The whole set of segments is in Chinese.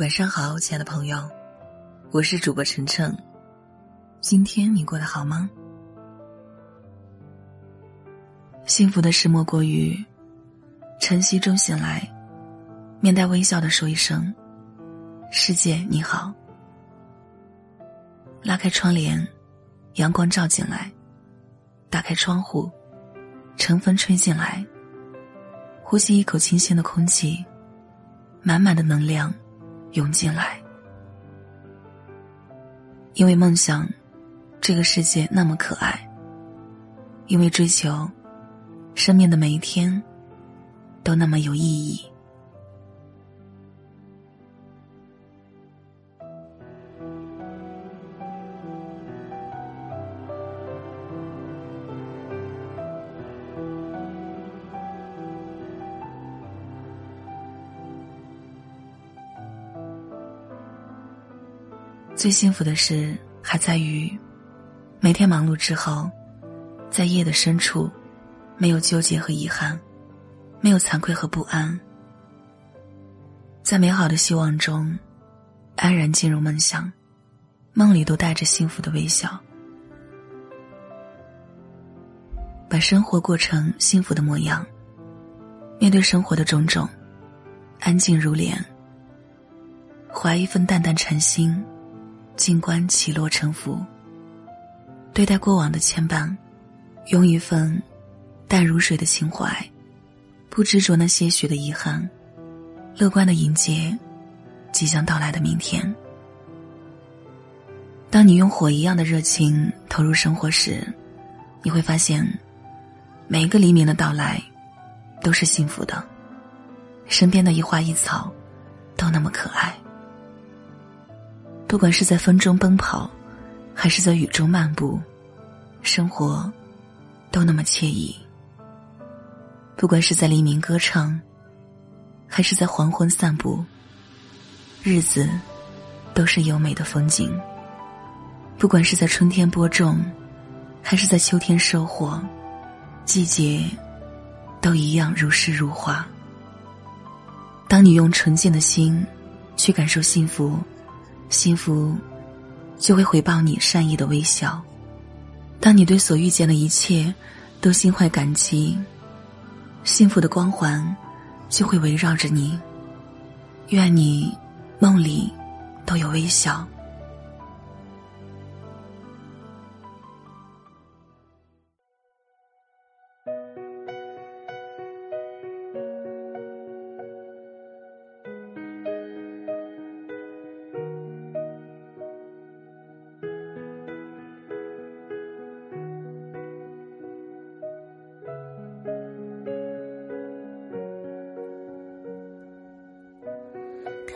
晚上好，亲爱的朋友，我是主播晨晨。今天你过得好吗？幸福的事莫过于晨曦中醒来，面带微笑的说一声“世界你好”。拉开窗帘，阳光照进来；打开窗户，晨风吹进来。呼吸一口清新的空气，满满的能量。涌进来，因为梦想，这个世界那么可爱；因为追求，生命的每一天都那么有意义。最幸福的事还在于，每天忙碌之后，在夜的深处，没有纠结和遗憾，没有惭愧和不安，在美好的希望中，安然进入梦想，梦里都带着幸福的微笑，把生活过成幸福的模样。面对生活的种种，安静如莲，怀一份淡淡禅心。静观起落沉浮，对待过往的牵绊，用一份淡如水的情怀，不执着那些许的遗憾，乐观的迎接即将到来的明天。当你用火一样的热情投入生活时，你会发现，每一个黎明的到来都是幸福的，身边的一花一草都那么可爱。不管是在风中奔跑，还是在雨中漫步，生活都那么惬意。不管是在黎明歌唱，还是在黄昏散步，日子都是优美的风景。不管是在春天播种，还是在秋天收获，季节都一样如诗如画。当你用纯净的心去感受幸福。幸福，就会回报你善意的微笑。当你对所遇见的一切都心怀感激，幸福的光环就会围绕着你。愿你梦里都有微笑。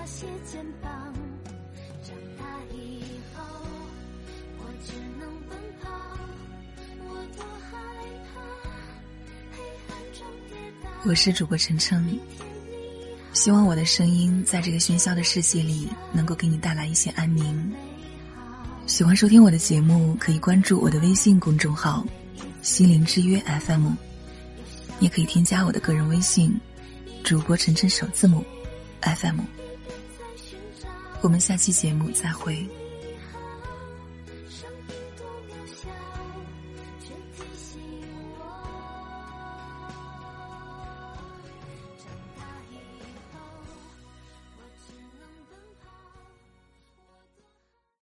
那些肩膀。长大以后，我只能奔跑，我多害怕黑暗中跌倒。我是主播晨晨，希望我的声音在这个喧嚣的世界里能够给你带来一些安宁。喜欢收听我的节目，可以关注我的微信公众号“心灵之约 FM”，也可以添加我的个人微信“主播晨晨首字母 FM”。我们下期节目再会。